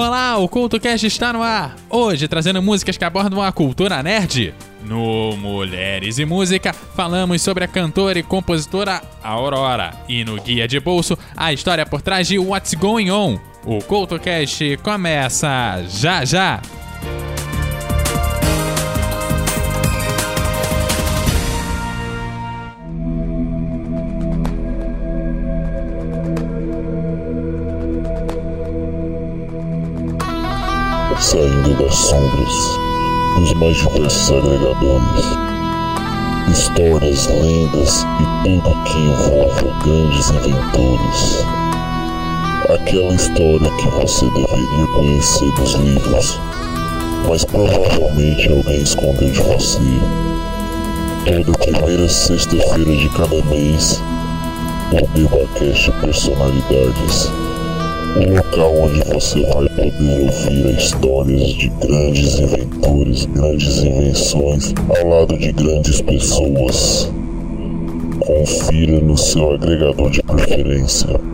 Olá, o CultoCast está no ar! Hoje trazendo músicas que abordam a cultura nerd. No Mulheres e Música, falamos sobre a cantora e compositora Aurora. E no Guia de Bolso, a história por trás de What's Going On. O CultoCast começa já já! Saindo das sombras dos mais diversos agregadores. Histórias, lendas e tudo que envolve grandes inventores. Aquela história que você deveria conhecer dos livros, mas provavelmente alguém escondeu de você. Toda primeira sexta-feira de cada mês, o Debacast Personalidades um local onde você vai poder ouvir histórias de grandes inventores, grandes invenções ao lado de grandes pessoas. Confira no seu agregador de preferência.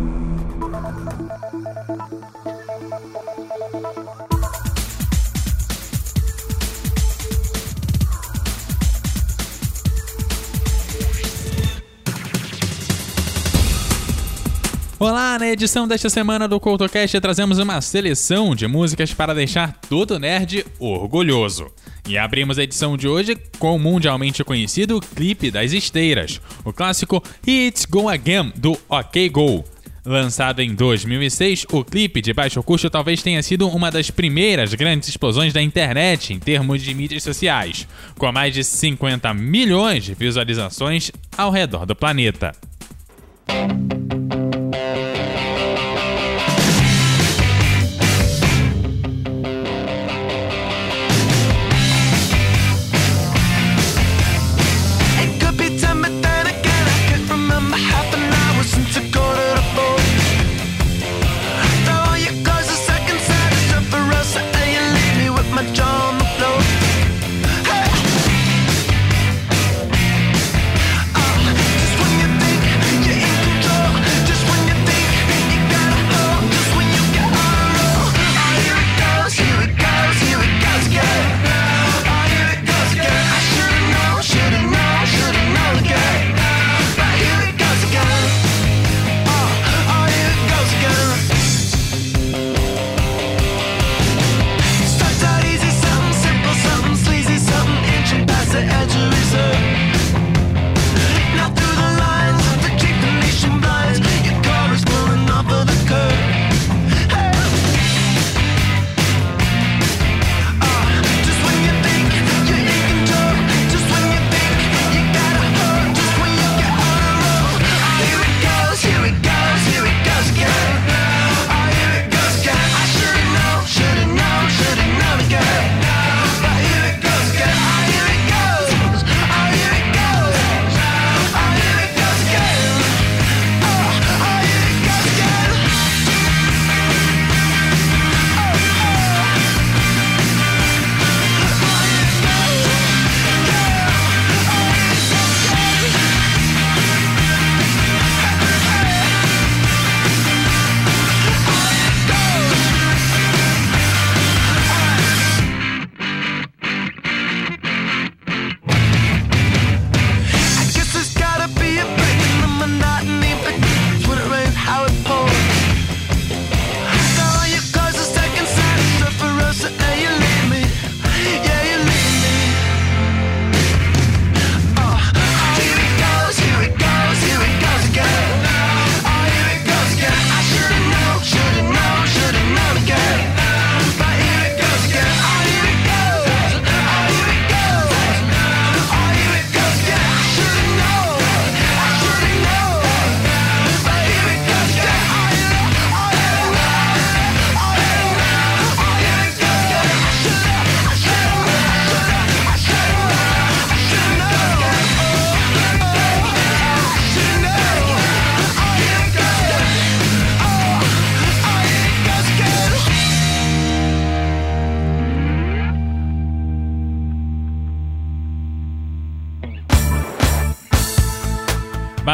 Edição desta semana do CoutoCast trazemos uma seleção de músicas para deixar todo nerd orgulhoso. E abrimos a edição de hoje com o mundialmente conhecido Clipe das Esteiras, o clássico It's Go Again do OK Go. Lançado em 2006, o clipe de baixo custo talvez tenha sido uma das primeiras grandes explosões da internet em termos de mídias sociais, com mais de 50 milhões de visualizações ao redor do planeta.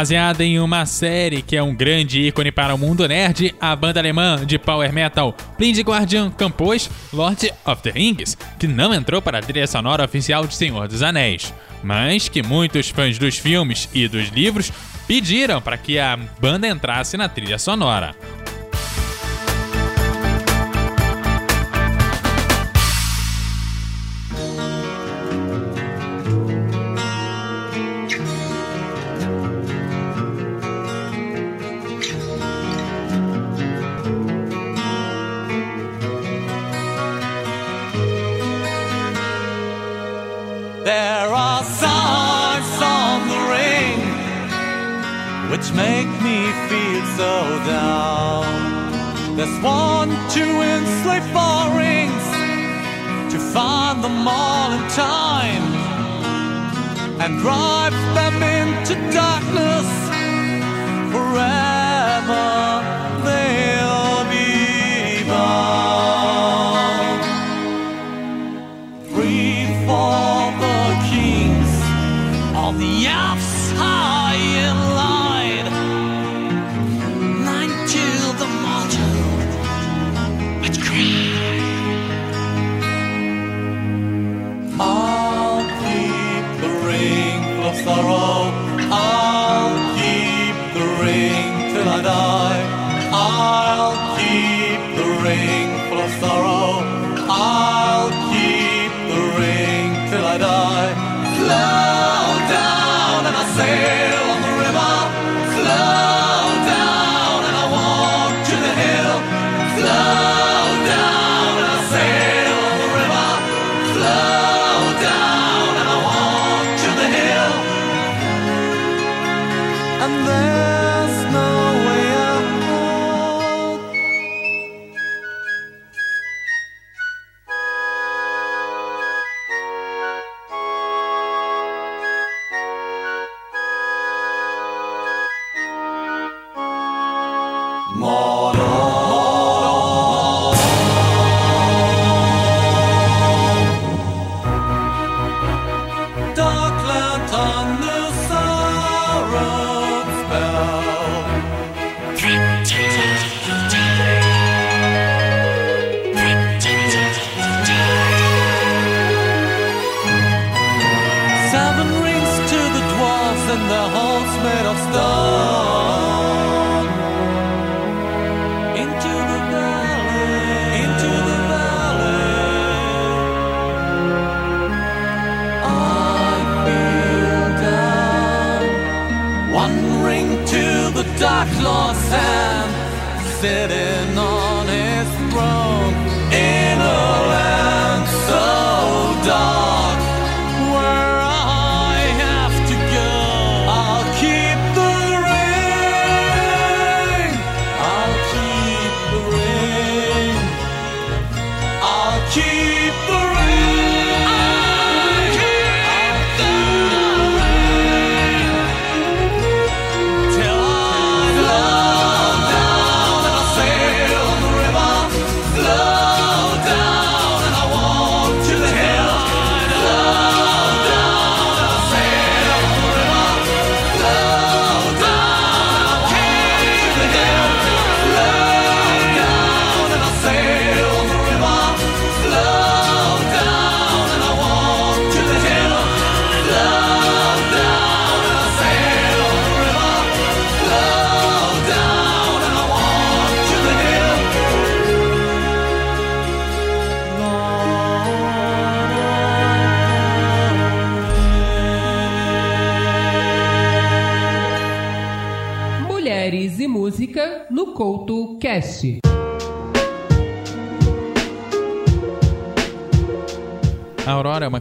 Baseada em uma série que é um grande ícone para o mundo nerd, a banda alemã de power metal Blind Guardian compôs Lord of the Rings, que não entrou para a trilha sonora oficial de Senhor dos Anéis, mas que muitos fãs dos filmes e dos livros pediram para que a banda entrasse na trilha sonora. Make me feel so down. There's one to enslave four rings to find them all in time and drive them into darkness forever.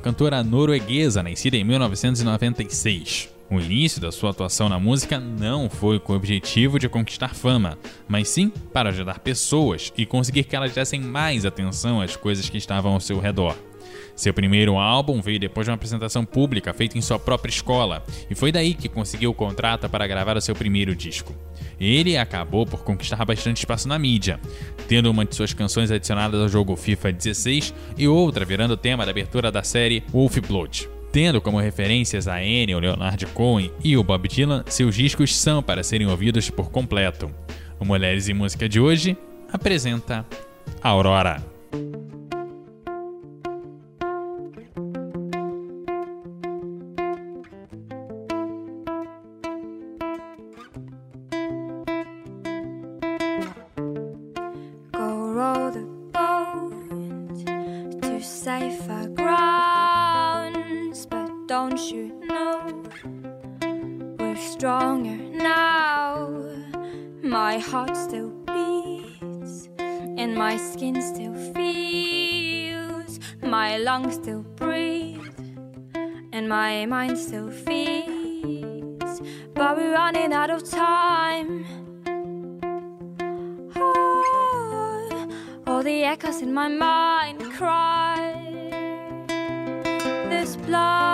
Cantora norueguesa nascida em 1996. O início da sua atuação na música não foi com o objetivo de conquistar fama, mas sim para ajudar pessoas e conseguir que elas dessem mais atenção às coisas que estavam ao seu redor. Seu primeiro álbum veio depois de uma apresentação pública feita em sua própria escola, e foi daí que conseguiu o contrato para gravar o seu primeiro disco. Ele acabou por conquistar bastante espaço na mídia, tendo uma de suas canções adicionadas ao jogo FIFA 16 e outra virando tema da abertura da série Wolf Blood. Tendo como referências a Ennio, Leonard Cohen e o Bob Dylan, seus discos são para serem ouvidos por completo. O Mulheres e Música de hoje apresenta Aurora. all the echoes in my mind cry. This blood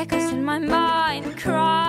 echoes in my mind cry.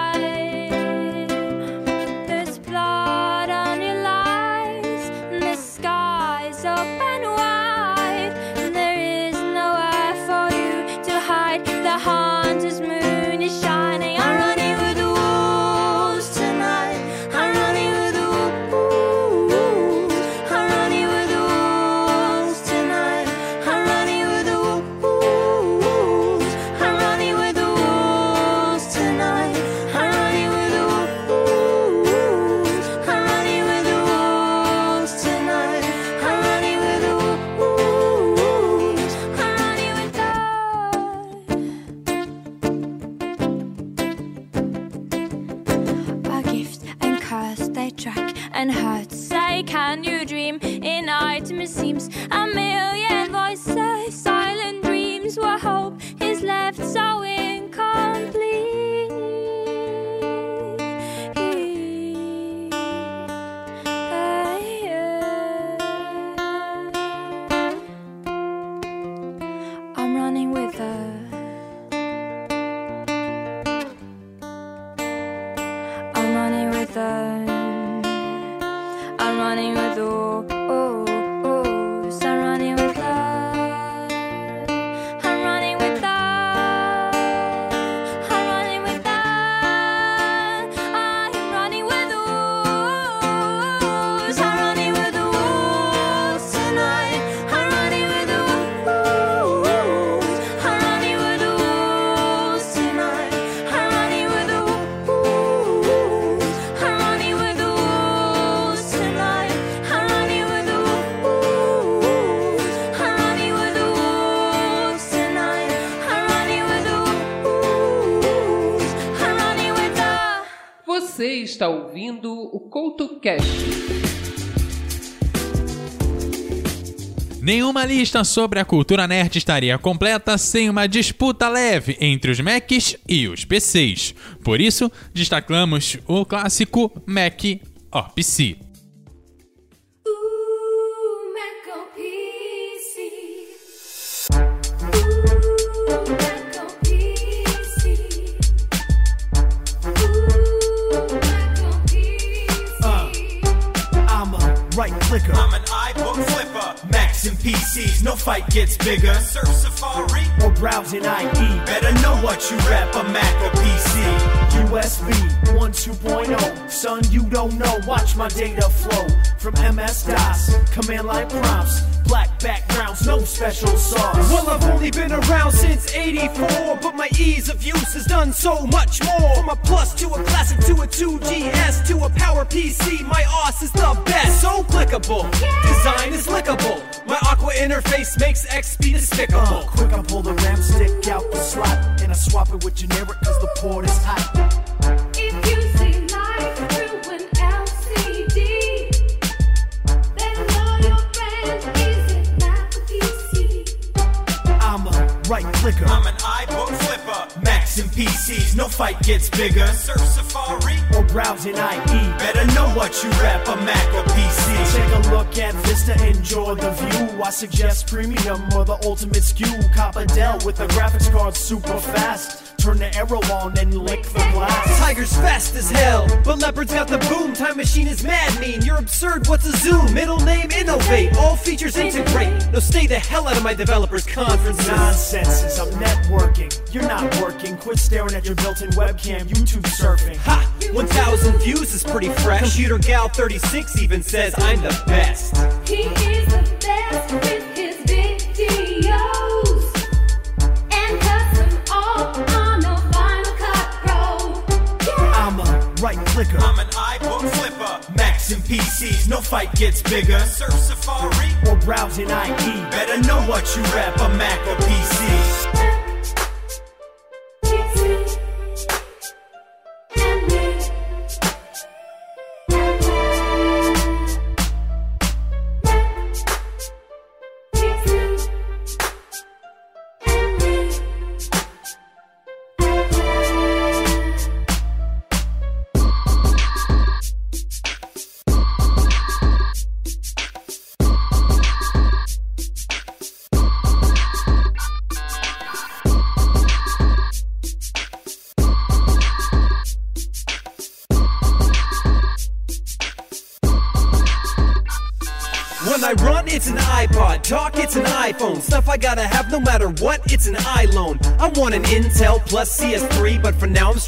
ouvindo o CoutoCast. Nenhuma lista sobre a cultura nerd estaria completa sem uma disputa leve entre os Macs e os PCs. Por isso, destacamos o clássico Mac or PC. I'm an iBook flipper. Macs and PCs, no fight gets bigger. Surf Safari or browsing in IE. Better know what you rap, a Mac or PC. USB 1.2.0. Son, you don't know. Watch my data flow from MS DOS, command line prompts black backgrounds, no special sauce. Well, I've only been around since 84, but my ease of use has done so much more. From a plus to a classic to a 2GS to a power PC, my OS is the best. So clickable, design is lickable. My Aqua interface makes XP despicable. Uh, quick, I pull the RAM stick out the slot, and I swap it with generic fight gets bigger. Surf Safari. or browsing IE. Better know what you rap, a Mac or PC. Take a look at Vista, enjoy the view. I suggest premium or the ultimate skew. Cop a Dell with a graphics card super fast. Turn the arrow on and lick the glass. Tiger's fast as hell, but Leopard's got the boom. Time Machine is mad mean. You're absurd, what's a zoom? Middle name innovate, all features integrate. No, stay the hell out of my developers' conferences. Nonsenses, I'm networking. You're not working. Quit staring at your built-in webcam. YouTube surfing. Ha! 1,000 views is pretty fresh. Computer Gal 36 even says I'm the best. He is the best clicker. I'm an iBook flipper. Macs and PCs, no fight gets bigger. Surf Safari. or browsing IE. Better know what you rap, a Mac or PC.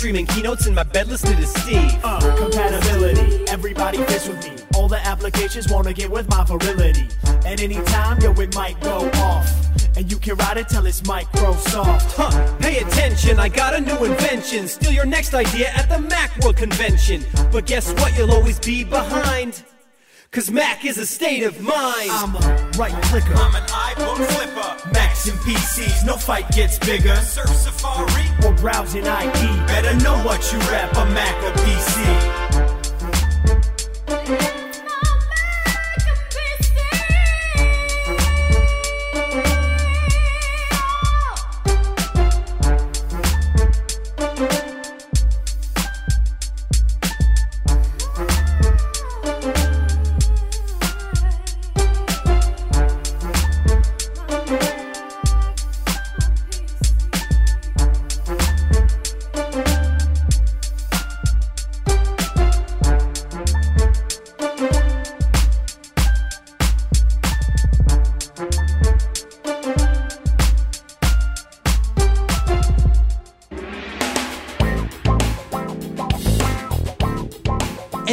Streaming keynotes in my bed listening to Steve. Uh, compatibility. Everybody fits with me. All the applications wanna get with my virility. At any time, yo, it might go off. And you can ride it till it's Microsoft. Huh, pay attention, I got a new invention. Steal your next idea at the Macworld convention. But guess what, you'll always be behind. Cause Mac is a state of mind. I'm a right clicker. I'm an iBook flipper. Macs and PCs, no fight gets bigger. Surf Safari. or browsing IE. Better know what you rap, a Mac or PC.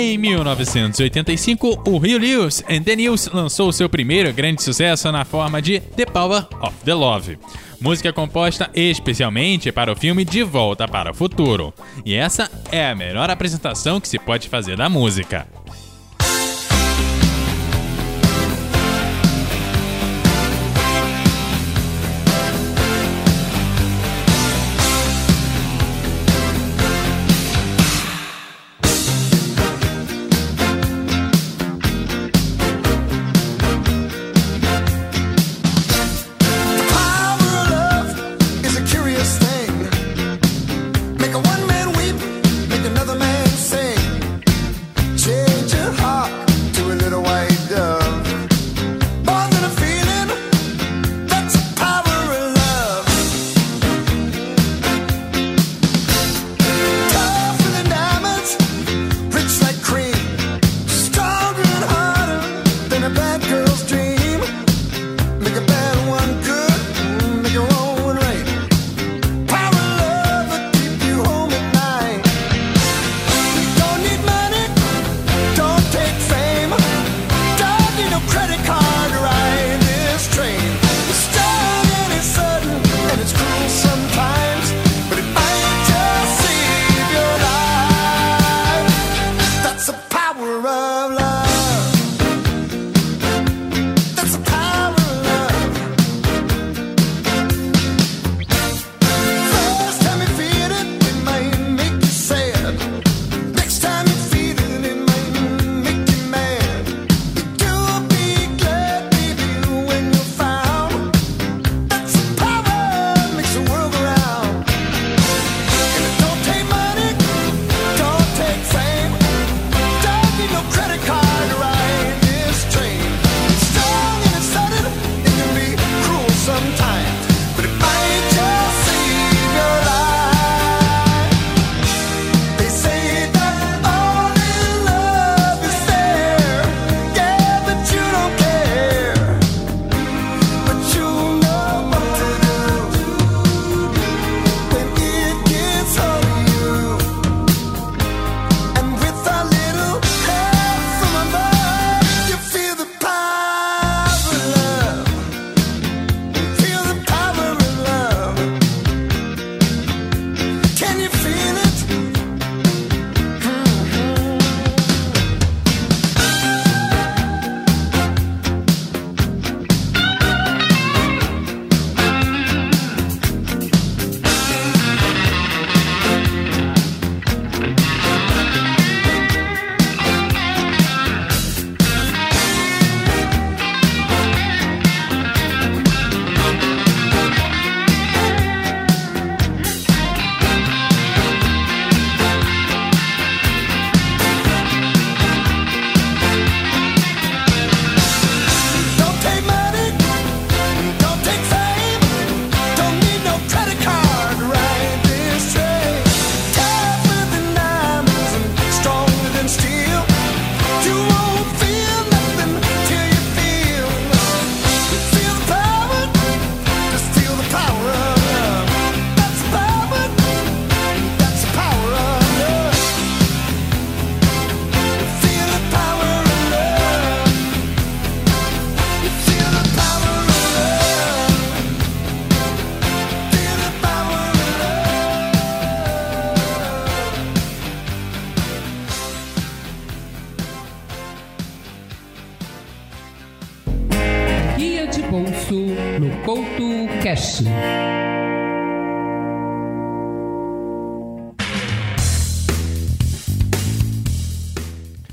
Em 1985, o Rio Lewis and the News lançou seu primeiro grande sucesso na forma de The Power of the Love, música composta especialmente para o filme De Volta para o Futuro. E essa é a melhor apresentação que se pode fazer da música.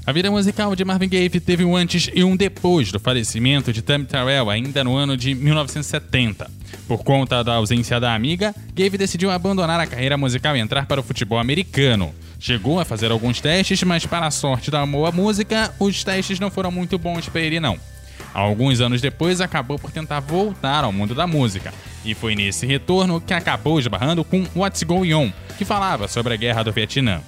A vida musical de Marvin Gaye teve um antes e um depois do falecimento de Tammy Terrell, ainda no ano de 1970. Por conta da ausência da amiga, Gaye decidiu abandonar a carreira musical e entrar para o futebol americano. Chegou a fazer alguns testes, mas para a sorte da boa música, os testes não foram muito bons para ele não. Alguns anos depois, acabou por tentar voltar ao mundo da música, e foi nesse retorno que acabou esbarrando com What's Going On, que falava sobre a guerra do Vietnã.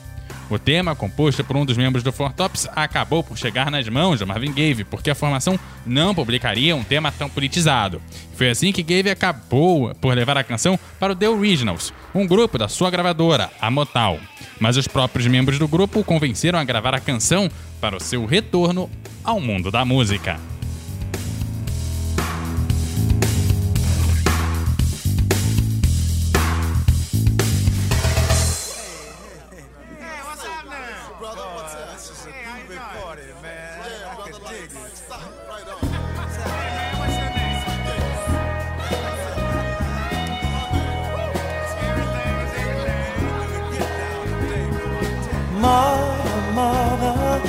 O tema, composto por um dos membros do Four Tops, acabou por chegar nas mãos de Marvin Gaye, porque a formação não publicaria um tema tão politizado. Foi assim que Gaye acabou por levar a canção para o The Originals, um grupo da sua gravadora, a Motown. Mas os próprios membros do grupo o convenceram a gravar a canção para o seu retorno ao mundo da música. Mother, mother,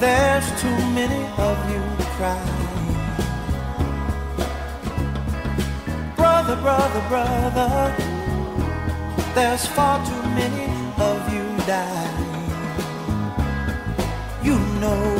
there's too many of you crying. Brother, brother, brother, there's far too many of you dying. You know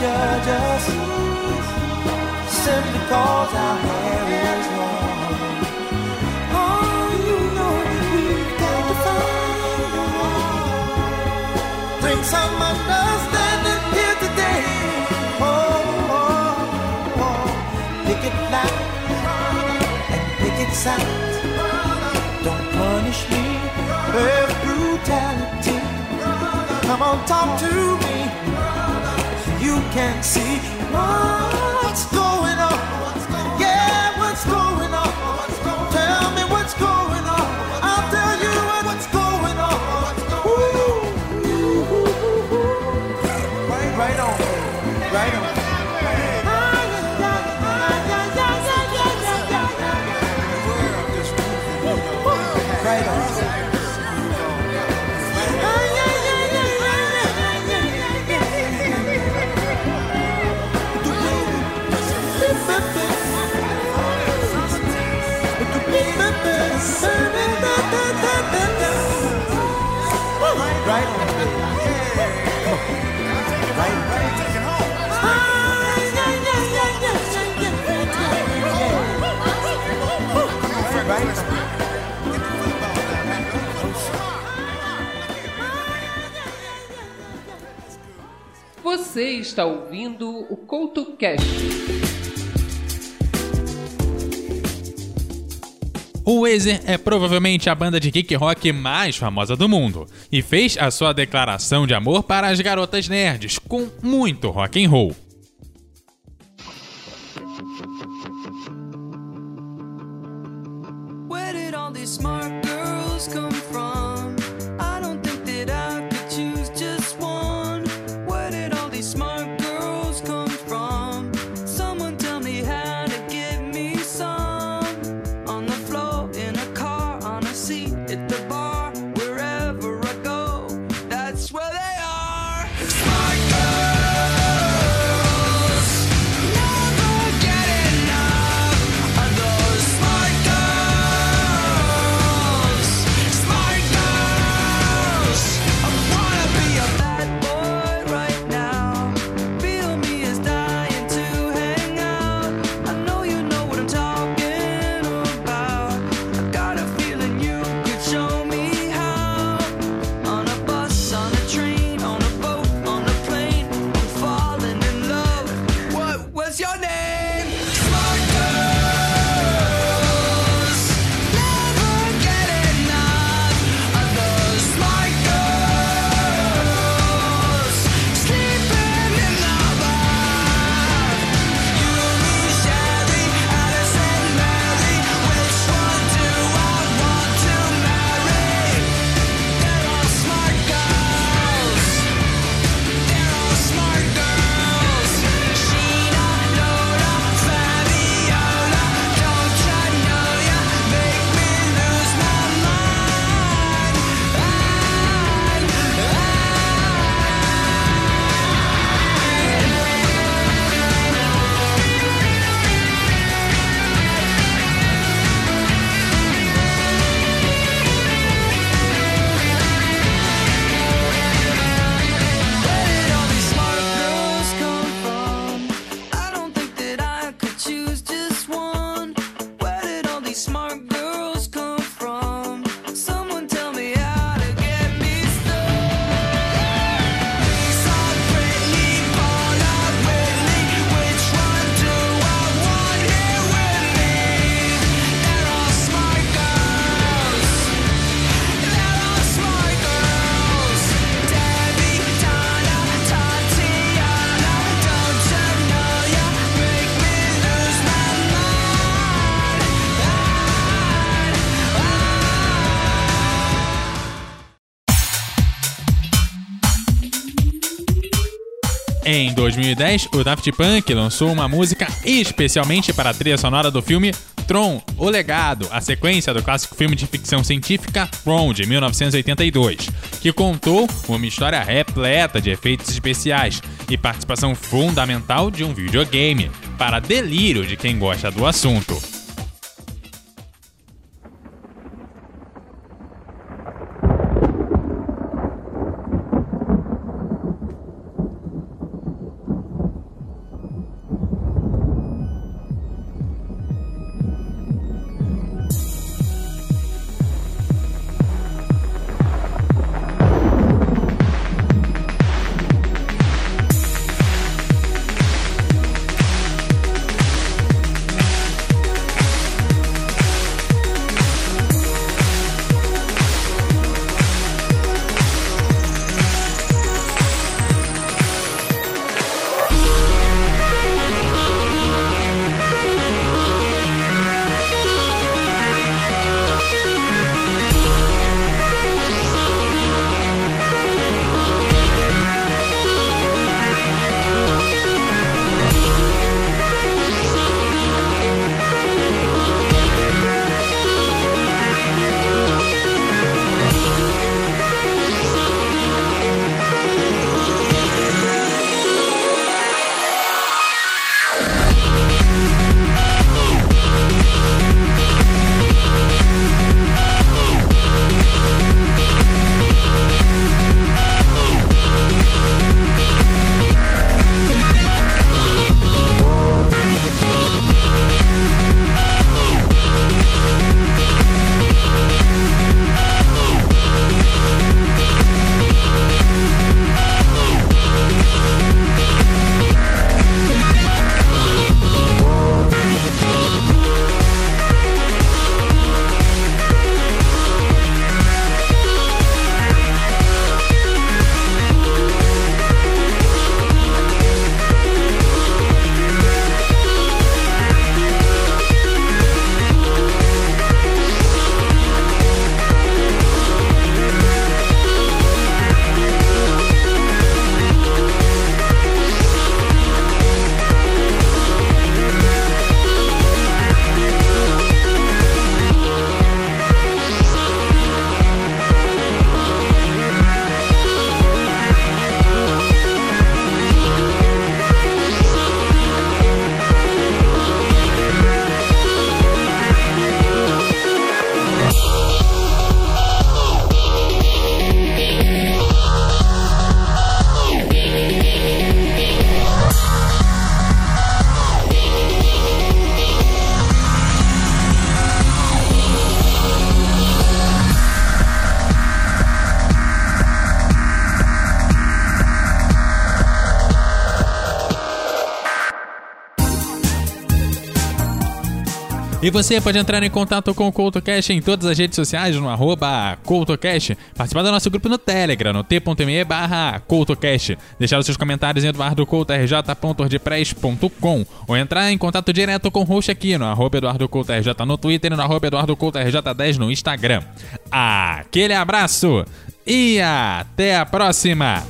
judge us? Simply cause our hair is long. Oh, you know we've got to find. Bring some understanding here today. Oh, oh, oh. Picket line and picket signs. Don't punish me with brutality. Come on, talk to me so you can see what's going on. Yeah, what's going on? Você está ouvindo o CoutoCast. O Weezer é provavelmente a banda de kick rock mais famosa do mundo e fez a sua declaração de amor para as garotas nerds com muito rock and roll. Em 2010, o Daft Punk lançou uma música especialmente para a trilha sonora do filme Tron, O Legado, a sequência do clássico filme de ficção científica Tron, de 1982, que contou uma história repleta de efeitos especiais e participação fundamental de um videogame, para delírio de quem gosta do assunto. Você pode entrar em contato com o CoutoCast em todas as redes sociais no arroba CoutoCast, participar do nosso grupo no Telegram, no t.me barra CoutoCast, deixar os seus comentários em eduardocoutorj.wordpress.com ou entrar em contato direto com o host aqui no arroba EduardoCoutoRJ no Twitter e no arroba EduardoCoutoRJ10 no Instagram. Aquele abraço e até a próxima!